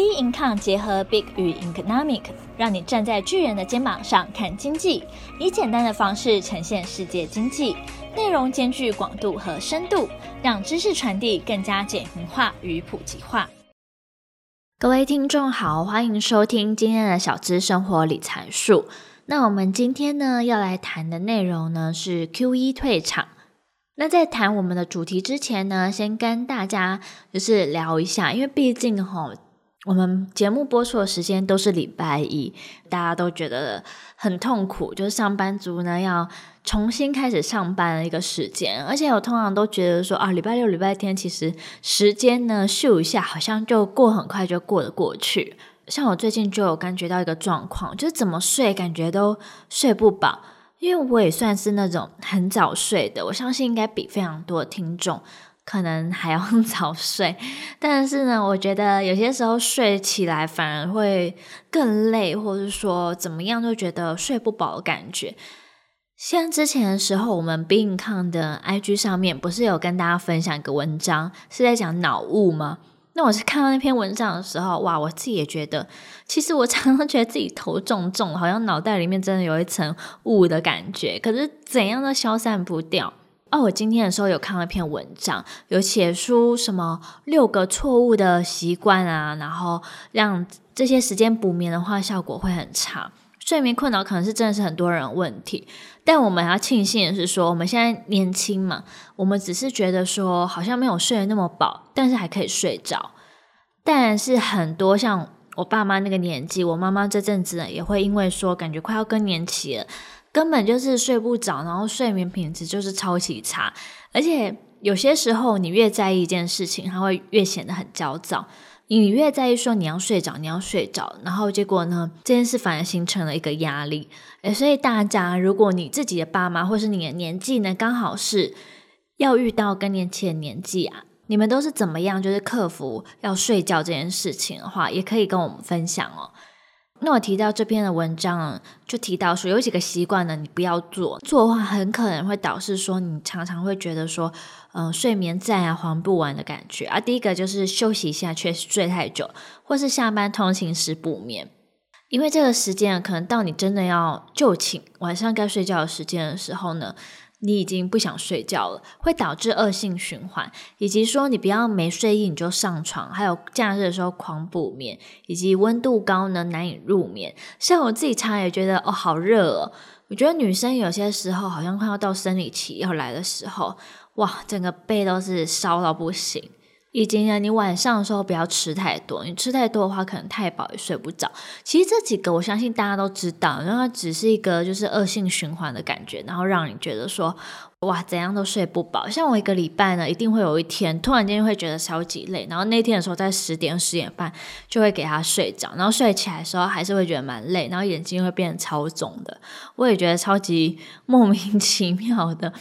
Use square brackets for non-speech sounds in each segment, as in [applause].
B Income 结合 Big 与 Economic，让你站在巨人的肩膀上看经济，以简单的方式呈现世界经济，内容兼具广度和深度，让知识传递更加简明化与普及化。各位听众好，欢迎收听今天的小资生活理财术。那我们今天呢要来谈的内容呢是 QE 退场。那在谈我们的主题之前呢，先跟大家就是聊一下，因为毕竟吼。我们节目播出的时间都是礼拜一，大家都觉得很痛苦，就是上班族呢要重新开始上班的一个时间，而且我通常都觉得说啊，礼拜六、礼拜天其实时间呢咻一下，好像就过很快就过得过去。像我最近就有感觉到一个状况，就是怎么睡感觉都睡不饱，因为我也算是那种很早睡的，我相信应该比非常多听众。可能还要早睡，[laughs] 但是呢，我觉得有些时候睡起来反而会更累，或者说怎么样，都觉得睡不饱的感觉。像之前的时候，我们 Be Income 的 IG 上面不是有跟大家分享一个文章，是在讲脑雾吗？那我是看到那篇文章的时候，哇，我自己也觉得，其实我常常觉得自己头重重，好像脑袋里面真的有一层雾的感觉，可是怎样都消散不掉。哦，我今天的时候有看到一篇文章，有写出什么六个错误的习惯啊，然后让这些时间补眠的话，效果会很差。睡眠困扰可能是真的是很多人问题，但我们要庆幸的是说，我们现在年轻嘛，我们只是觉得说好像没有睡得那么饱，但是还可以睡着。但是很多像我爸妈那个年纪，我妈妈这阵子也会因为说感觉快要更年期了。根本就是睡不着，然后睡眠品质就是超级差，而且有些时候你越在意一件事情，它会越显得很焦躁。你越在意说你要睡着，你要睡着，然后结果呢，这件事反而形成了一个压力。诶，所以大家，如果你自己的爸妈或是你的年纪呢，刚好是要遇到更年期的年纪啊，你们都是怎么样，就是克服要睡觉这件事情的话，也可以跟我们分享哦。那我提到这篇的文章，就提到说有几个习惯呢，你不要做，做的话很可能会导致说你常常会觉得说，嗯、呃，睡眠债啊还不完的感觉啊。第一个就是休息一下，确实睡太久，或是下班通勤时补眠，因为这个时间可能到你真的要就寝，晚上该睡觉的时间的时候呢。你已经不想睡觉了，会导致恶性循环，以及说你不要没睡意你就上床，还有假日的时候狂补眠，以及温度高呢难以入眠。像我自己常也觉得哦好热哦，我觉得女生有些时候好像快要到生理期要来的时候，哇，整个背都是烧到不行。以及呢，你晚上的时候不要吃太多，你吃太多的话，可能太饱也睡不着。其实这几个我相信大家都知道，然后它只是一个就是恶性循环的感觉，然后让你觉得说哇怎样都睡不饱。像我一个礼拜呢，一定会有一天突然间会觉得超级累，然后那天的时候在十点十点半就会给他睡着，然后睡起来的时候还是会觉得蛮累，然后眼睛会变得超肿的。我也觉得超级 [laughs] 莫名其妙的，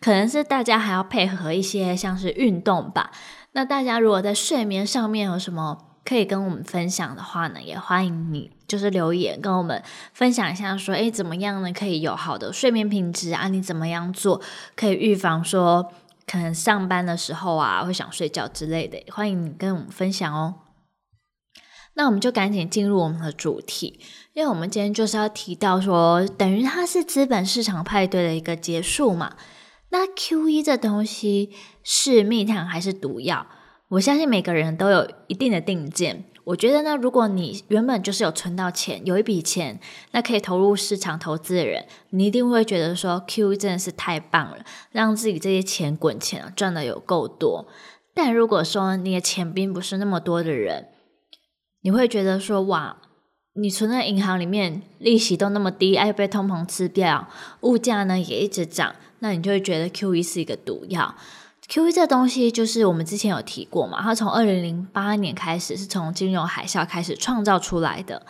可能是大家还要配合一些像是运动吧。那大家如果在睡眠上面有什么可以跟我们分享的话呢，也欢迎你就是留言跟我们分享一下，说诶怎么样呢可以有好的睡眠品质啊？你怎么样做可以预防说可能上班的时候啊会想睡觉之类的？欢迎你跟我们分享哦。那我们就赶紧进入我们的主题，因为我们今天就是要提到说，等于它是资本市场派对的一个结束嘛。那 QE 这东西是蜜糖还是毒药？我相信每个人都有一定的定见。我觉得呢，如果你原本就是有存到钱，有一笔钱，那可以投入市场投资的人，你一定会觉得说 QE 真的是太棒了，让自己这些钱滚钱，赚的有够多。但如果说你的钱并不是那么多的人，你会觉得说哇，你存在银行里面利息都那么低，哎，被通膨吃掉，物价呢也一直涨。那你就会觉得 QE 是一个毒药。QE 这东西就是我们之前有提过嘛，它从二零零八年开始是从金融海啸开始创造出来的。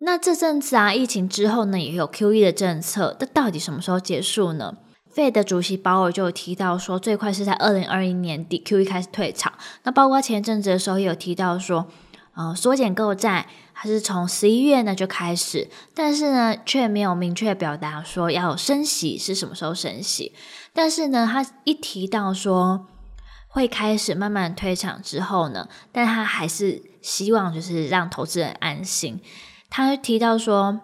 那这阵子啊，疫情之后呢，也有 QE 的政策，那到底什么时候结束呢？Fed 的主席鲍尔就有提到说，最快是在二零二一年底 QE 开始退场。那包括前阵子的时候也有提到说，呃，缩减购债。他是从十一月呢就开始，但是呢却没有明确表达说要升息是什么时候升息。但是呢，他一提到说会开始慢慢退场之后呢，但他还是希望就是让投资人安心。他提到说，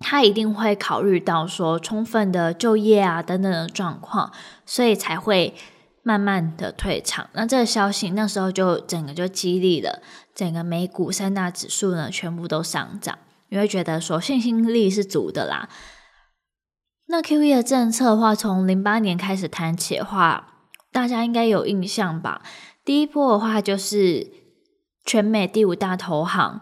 他一定会考虑到说充分的就业啊等等的状况，所以才会慢慢的退场。那这个消息那时候就整个就激励了整个美股三大指数呢，全部都上涨。你会觉得说信心力是足的啦。那 QE 的政策的话，从零八年开始谈起的话，大家应该有印象吧？第一波的话就是全美第五大投行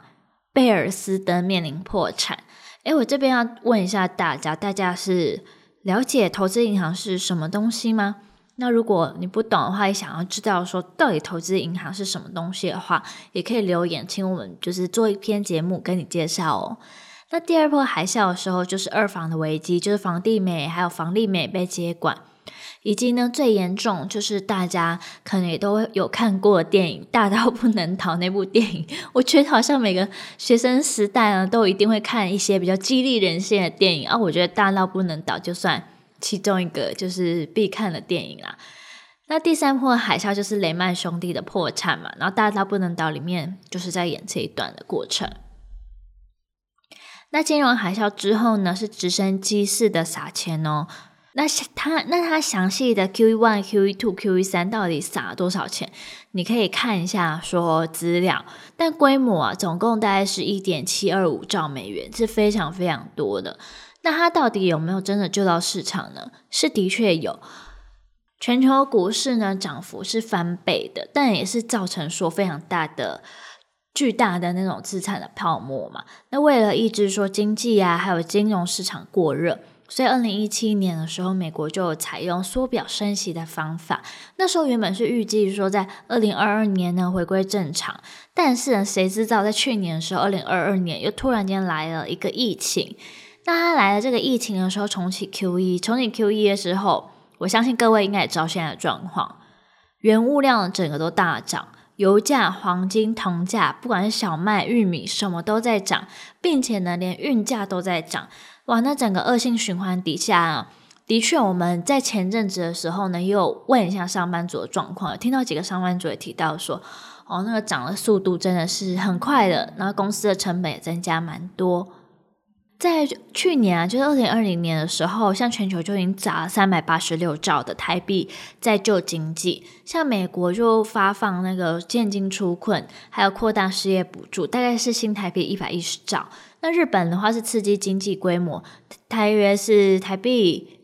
贝尔斯登面临破产。诶，我这边要问一下大家，大家是了解投资银行是什么东西吗？那如果你不懂的话，也想要知道说到底投资银行是什么东西的话，也可以留言，请我们就是做一篇节目跟你介绍哦。那第二波海啸的时候，就是二房的危机，就是房地美还有房利美被接管，以及呢最严重就是大家可能也都有看过的电影《大到不能倒》那部电影，我觉得好像每个学生时代呢都一定会看一些比较激励人心的电影啊。我觉得《大到不能倒》就算其中一个就是必看的电影啦。那第三波海啸就是雷曼兄弟的破产嘛，然后《大到不能倒》里面就是在演这一段的过程。那金融海啸之后呢，是直升机式的撒钱哦。那它那它详细的 QE one、QE two、QE 三到底撒了多少钱？你可以看一下说资料，但规模啊，总共大概是一点七二五兆美元，是非常非常多的。那它到底有没有真的救到市场呢？是的确有，全球股市呢涨幅是翻倍的，但也是造成说非常大的。巨大的那种资产的泡沫嘛，那为了抑制说经济啊，还有金融市场过热，所以二零一七年的时候，美国就采用缩表升息的方法。那时候原本是预计说在二零二二年呢回归正常，但是，谁知道在去年的时候，二零二二年又突然间来了一个疫情。那他来了这个疫情的时候，重启 QE，重启 QE 的时候，我相信各位应该也知道现在的状况，原物料整个都大涨。油价、黄金、铜价，不管是小麦、玉米，什么都在涨，并且呢，连运价都在涨。哇，那整个恶性循环底下，的确，我们在前阵子的时候呢，也有问一下上班族的状况，听到几个上班族也提到说，哦，那个涨的速度真的是很快的，然后公司的成本也增加蛮多。在去年啊，就是二零二零年的时候，像全球就已经砸了三百八十六兆的台币在救经济，像美国就发放那个现金出困，还有扩大失业补助，大概是新台币一百一十兆。那日本的话是刺激经济规模，台约是台币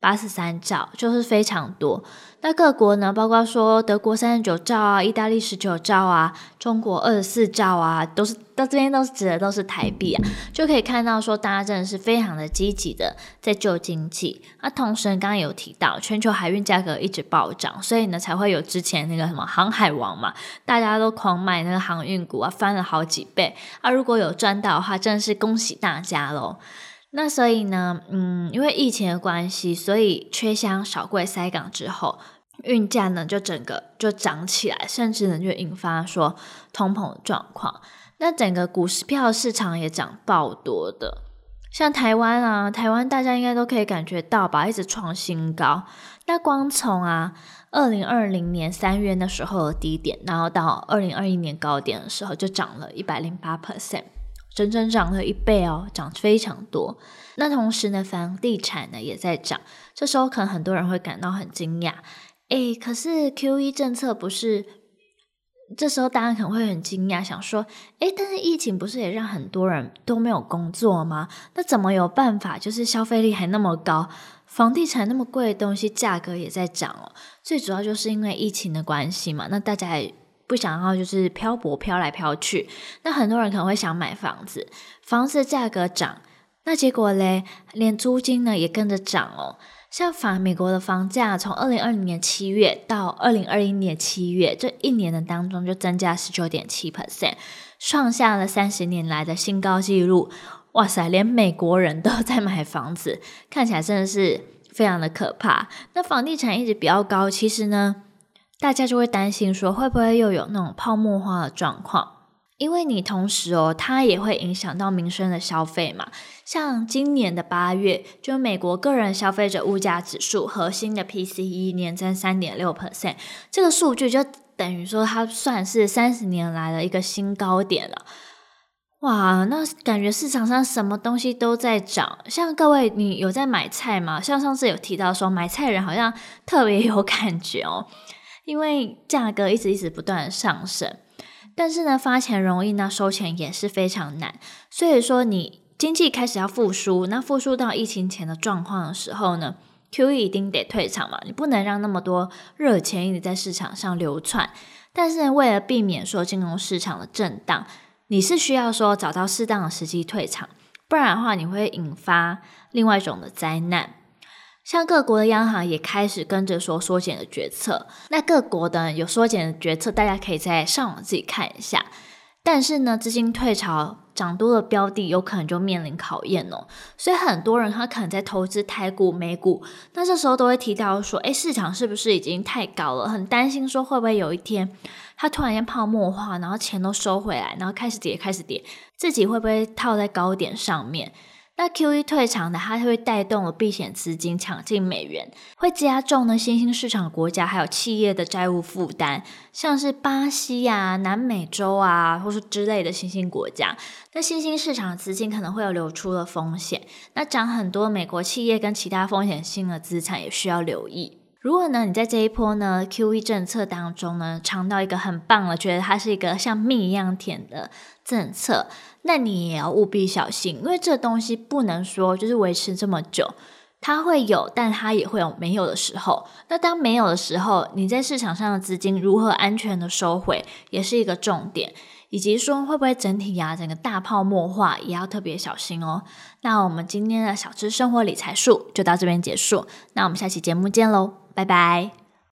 八十三兆，就是非常多。那各国呢，包括说德国三十九兆啊，意大利十九兆啊，中国二十四兆啊，都是到这边都是指的都是台币啊，就可以看到说大家真的是非常的积极的在救经济。那同时刚刚有提到，全球海运价格一直暴涨，所以呢才会有之前那个什么航海王嘛，大家都狂买那个航运股啊，翻了好几倍啊。如果有赚到的话，真的是恭喜大家喽。那所以呢，嗯，因为疫情的关系，所以缺箱少柜塞港之后，运价呢就整个就涨起来，甚至呢就引发说通膨状况。那整个股市票市场也涨爆多的，像台湾啊，台湾大家应该都可以感觉到吧，一直创新高。那光从啊二零二零年三月那时候的低点，然后到二零二一年高点的时候，就涨了一百零八 percent。整整涨了一倍哦，涨非常多。那同时呢，房地产呢也在涨。这时候可能很多人会感到很惊讶，诶，可是 QE 政策不是？这时候大家可能会很惊讶，想说，诶，但是疫情不是也让很多人都没有工作吗？那怎么有办法？就是消费力还那么高，房地产那么贵的东西价格也在涨哦。最主要就是因为疫情的关系嘛。那大家。不想要就是漂泊飘来飘去，那很多人可能会想买房子，房子价格涨，那结果嘞，连租金呢也跟着涨哦。像法美国的房价，从二零二零年七月到二零二一年七月这一年的当中，就增加十九点七 percent，创下了三十年来的新高纪录。哇塞，连美国人都在买房子，看起来真的是非常的可怕。那房地产一直比较高，其实呢？大家就会担心说，会不会又有那种泡沫化的状况？因为你同时哦，它也会影响到民生的消费嘛。像今年的八月，就美国个人消费者物价指数核心的 PCE 年增三点六 percent，这个数据就等于说它算是三十年来的一个新高点了。哇，那感觉市场上什么东西都在涨。像各位，你有在买菜吗？像上次有提到说，买菜人好像特别有感觉哦，因为价格一直一直不断的上升。但是呢，发钱容易，那收钱也是非常难。所以说，你经济开始要复苏，那复苏到疫情前的状况的时候呢，QE 一定得退场嘛，你不能让那么多热钱一直在市场上流窜。但是呢，为了避免说金融市场的震荡，你是需要说找到适当的时机退场，不然的话，你会引发另外一种的灾难。像各国的央行也开始跟着说缩减的决策，那各国的有缩减的决策，大家可以在上网自己看一下。但是呢，资金退潮，涨多的标的有可能就面临考验哦。所以很多人他可能在投资台股、美股，那这时候都会提到说，诶，市场是不是已经太高了？很担心说会不会有一天它突然间泡沫化，然后钱都收回来，然后开始跌，开始跌，自己会不会套在高点上面？那 QE 退场的，它会带动了避险资金抢进美元，会加重呢新兴市场国家还有企业的债务负担，像是巴西啊、南美洲啊，或是之类的新兴国家，那新兴市场的资金可能会有流出的风险。那涨很多美国企业跟其他风险性的资产也需要留意。如果呢你在这一波呢 QE 政策当中呢尝到一个很棒的，觉得它是一个像蜜一样甜的政策。那你也要务必小心，因为这东西不能说就是维持这么久，它会有，但它也会有没有的时候。那当没有的时候，你在市场上的资金如何安全的收回，也是一个重点，以及说会不会整体呀、整个大泡沫化，也要特别小心哦。那我们今天的小吃生活理财术就到这边结束，那我们下期节目见喽，拜拜。